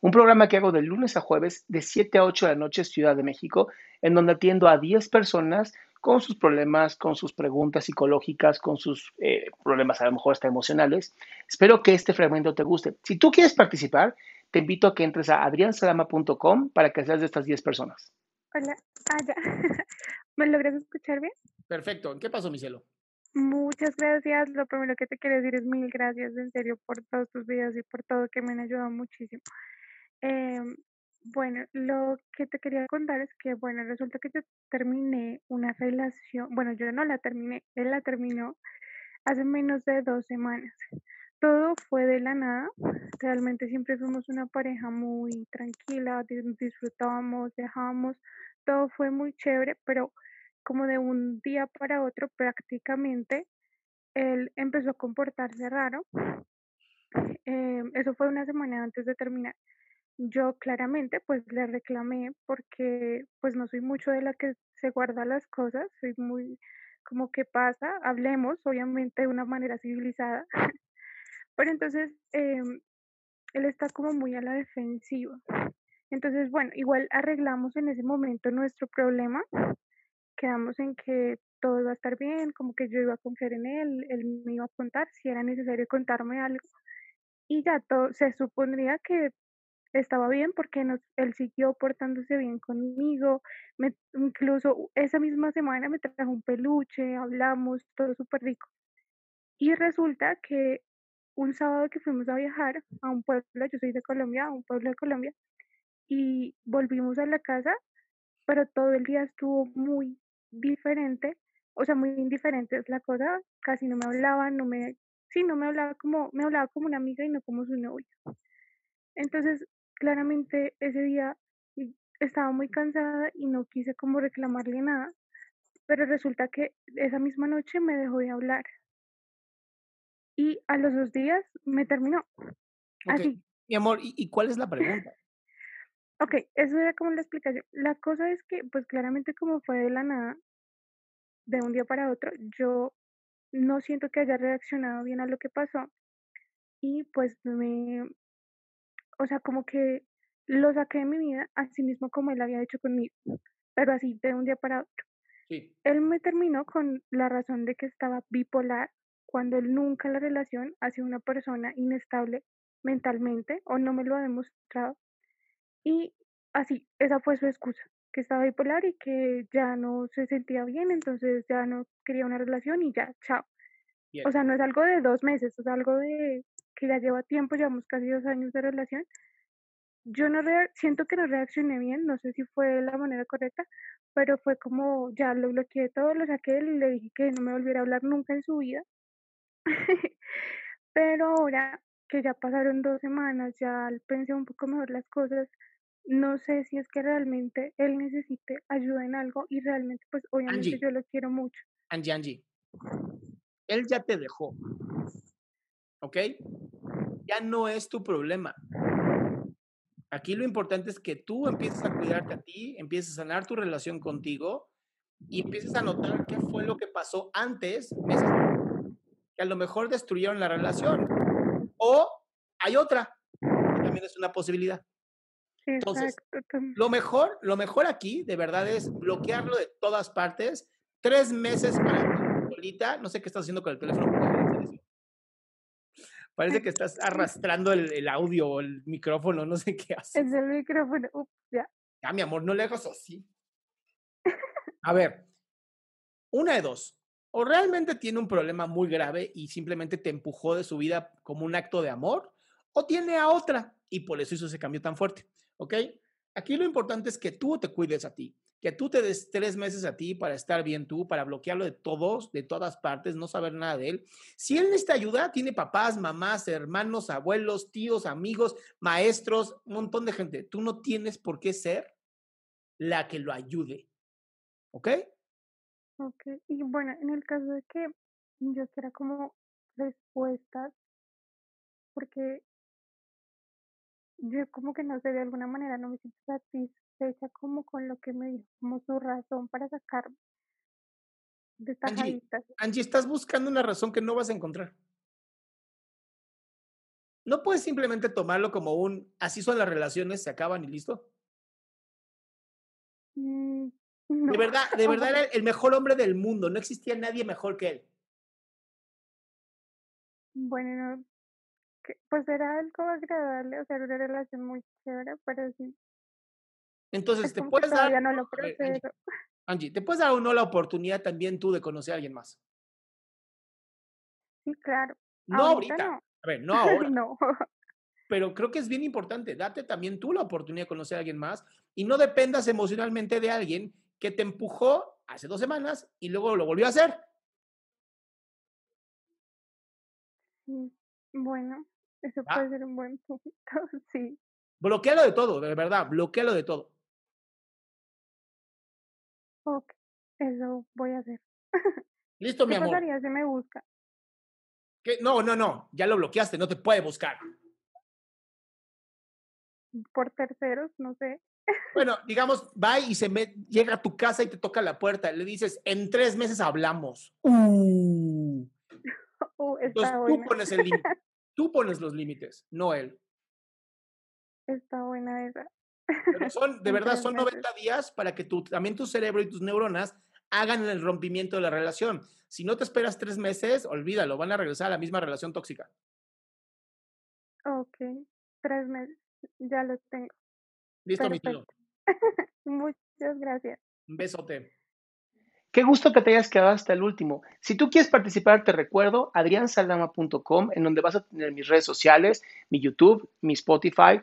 Un programa que hago de lunes a jueves de 7 a 8 de la noche Ciudad de México, en donde atiendo a 10 personas con sus problemas, con sus preguntas psicológicas, con sus eh, problemas a lo mejor hasta emocionales. Espero que este fragmento te guste. Si tú quieres participar, te invito a que entres a adriansalama.com para que seas de estas 10 personas. Hola, ah, ya. ¿Me logras escuchar bien? Perfecto. ¿Qué pasó, mi cielo? Muchas gracias. Lo primero que te quiero decir es mil gracias, en serio, por todos tus videos y por todo que me han ayudado muchísimo. Em, bueno, lo que te quería contar es que, bueno, resulta que yo terminé una relación, bueno, yo no la terminé, él la terminó hace menos de dos semanas. Todo fue de la nada, realmente siempre fuimos una pareja muy tranquila, disfrutábamos, viajábamos, todo fue muy chévere, pero como de un día para otro prácticamente, él empezó a comportarse raro. Em, eso fue una semana antes de terminar yo claramente pues le reclamé porque pues no soy mucho de la que se guarda las cosas, soy muy como que pasa, hablemos obviamente de una manera civilizada, pero entonces em, él está como muy a la defensiva. Entonces, bueno, igual arreglamos en ese momento nuestro problema, quedamos en que todo iba a estar bien, como que yo iba a confiar en él, él me iba a contar si era necesario contarme algo y ya todo se supondría que estaba bien porque nos, él siguió portándose bien conmigo, me, incluso esa misma semana me trajo un peluche, hablamos, todo súper rico. Y resulta que un sábado que fuimos a viajar a un pueblo, yo soy de Colombia, a un pueblo de Colombia, y volvimos a la casa, pero todo el día estuvo muy diferente, o sea, muy indiferente es la cosa, casi no me hablaba, no me, sí, no me hablaba como, me hablaba como una amiga y no como su novio. Entonces, claramente ese día estaba muy cansada y no quise como reclamarle nada, pero resulta que esa misma noche me dejó de hablar. Y a los dos días me terminó. Así. Mi amor, ¿y, cuál es la pregunta? ok, eso era como la explicación. La cosa es que, pues claramente como fue de la nada, de un día para otro, yo no siento que haya reaccionado bien a lo que pasó y pues me, o sea, como que lo saqué de mi vida, así mismo como él había hecho conmigo, pero así de un día para otro. Él me terminó con la razón de que estaba bipolar, cuando él nunca la relación ha sido una persona inestable mentalmente o no me lo ha demostrado. Y así, esa fue su excusa, que estaba bipolar y que ya no se sentía bien, entonces ya no quería una relación y ya, chao. O sea, no es algo de dos meses, es algo de que ya lleva tiempo, llevamos casi dos años de relación, yo no siento que no reaccioné bien, no sé si fue la manera correcta, pero fue como ya lo bloqueé todo, lo saqué y le dije que no me volviera a hablar nunca en su vida. pero ahora que ya pasaron dos semanas, ya pensé un poco mejor las cosas, no sé si es que realmente él necesite ayuda en algo y realmente pues obviamente yo lo quiero mucho. Angie, Angie, él ya te dejó. ¿Ok? Ya no es tu problema. Aquí lo importante es que tú empieces a cuidarte a ti, empieces a sanar tu relación contigo y empieces a notar qué fue lo que pasó antes, que a lo mejor destruyeron la relación. O hay otra, que también es una posibilidad. Entonces, lo mejor, lo mejor aquí, de verdad, es bloquearlo de todas partes, tres meses para solita. No sé qué estás haciendo con el teléfono. pero deja de hacer eso. Parece que estás arrastrando el, el audio o el micrófono, no sé qué haces. Es el micrófono. Ups, ya. Ya, mi amor, no le hagas así. A ver, una de dos. O realmente tiene un problema muy grave y simplemente te empujó de su vida como un acto de amor, o tiene a otra y por eso hizo ese cambio tan fuerte. ¿Ok? Aquí lo importante es que tú te cuides a ti, que tú te des tres meses a ti para estar bien tú, para bloquearlo de todos, de todas partes, no saber nada de él. Si él necesita ayuda, tiene papás, mamás, hermanos, abuelos, tíos, amigos, maestros, un montón de gente. Tú no tienes por qué ser la que lo ayude. ¿Ok? Ok. Y bueno, en el caso de que yo quiera como respuestas, porque yo como que no sé, de alguna manera no me siento satisfecha como con lo que me dijo, como su razón para sacarme de esta Angie. Angie, estás buscando una razón que no vas a encontrar. No puedes simplemente tomarlo como un, así son las relaciones, se acaban y listo. Mm, De verdad, de verdad era el mejor hombre del mundo, no existía nadie mejor que él. Bueno, pues era algo agradable, o sea, era una relación muy chévere, pero sí, Entonces, es te puedes dar, no lo a ver, Angie, te puedes dar o no la oportunidad también tú de conocer a alguien más. Sí, claro. No Ahorita ahorita, no. a ver, no ahora, No. pero creo que es bien importante, date también tú la oportunidad de conocer a alguien más y no dependas emocionalmente de alguien que te empujó hace dos semanas y luego lo volvió a hacer. Sí, Bueno, eso ¿Va? puede ser un buen punto, sí. Bloquealo de todo, de verdad, bloquealo de todo. Ok, eso voy a hacer. Listo, mi ¿Qué amor. pasaría si me busca? ¿Qué? No, no, no, ya lo bloqueaste, no te puede buscar. Por terceros, no sé. Bueno, digamos, va y se met- llega a tu casa y te toca la puerta. Le dices, en tres meses hablamos. Uh. Uh, Entonces tú pones el límite. Tú pones los límites, no él. Está buena esa. Pero son, de verdad, son meses. 90 días para que tu, también tu cerebro y tus neuronas hagan el rompimiento de la relación. Si no te esperas tres meses, olvídalo, van a regresar a la misma relación tóxica. Ok, tres meses, ya los tengo. Listo, mi tío. Muchas gracias. Un besote. Qué gusto que te hayas quedado hasta el último. Si tú quieres participar, te recuerdo adriansaldama.com, en donde vas a tener mis redes sociales, mi YouTube, mi Spotify,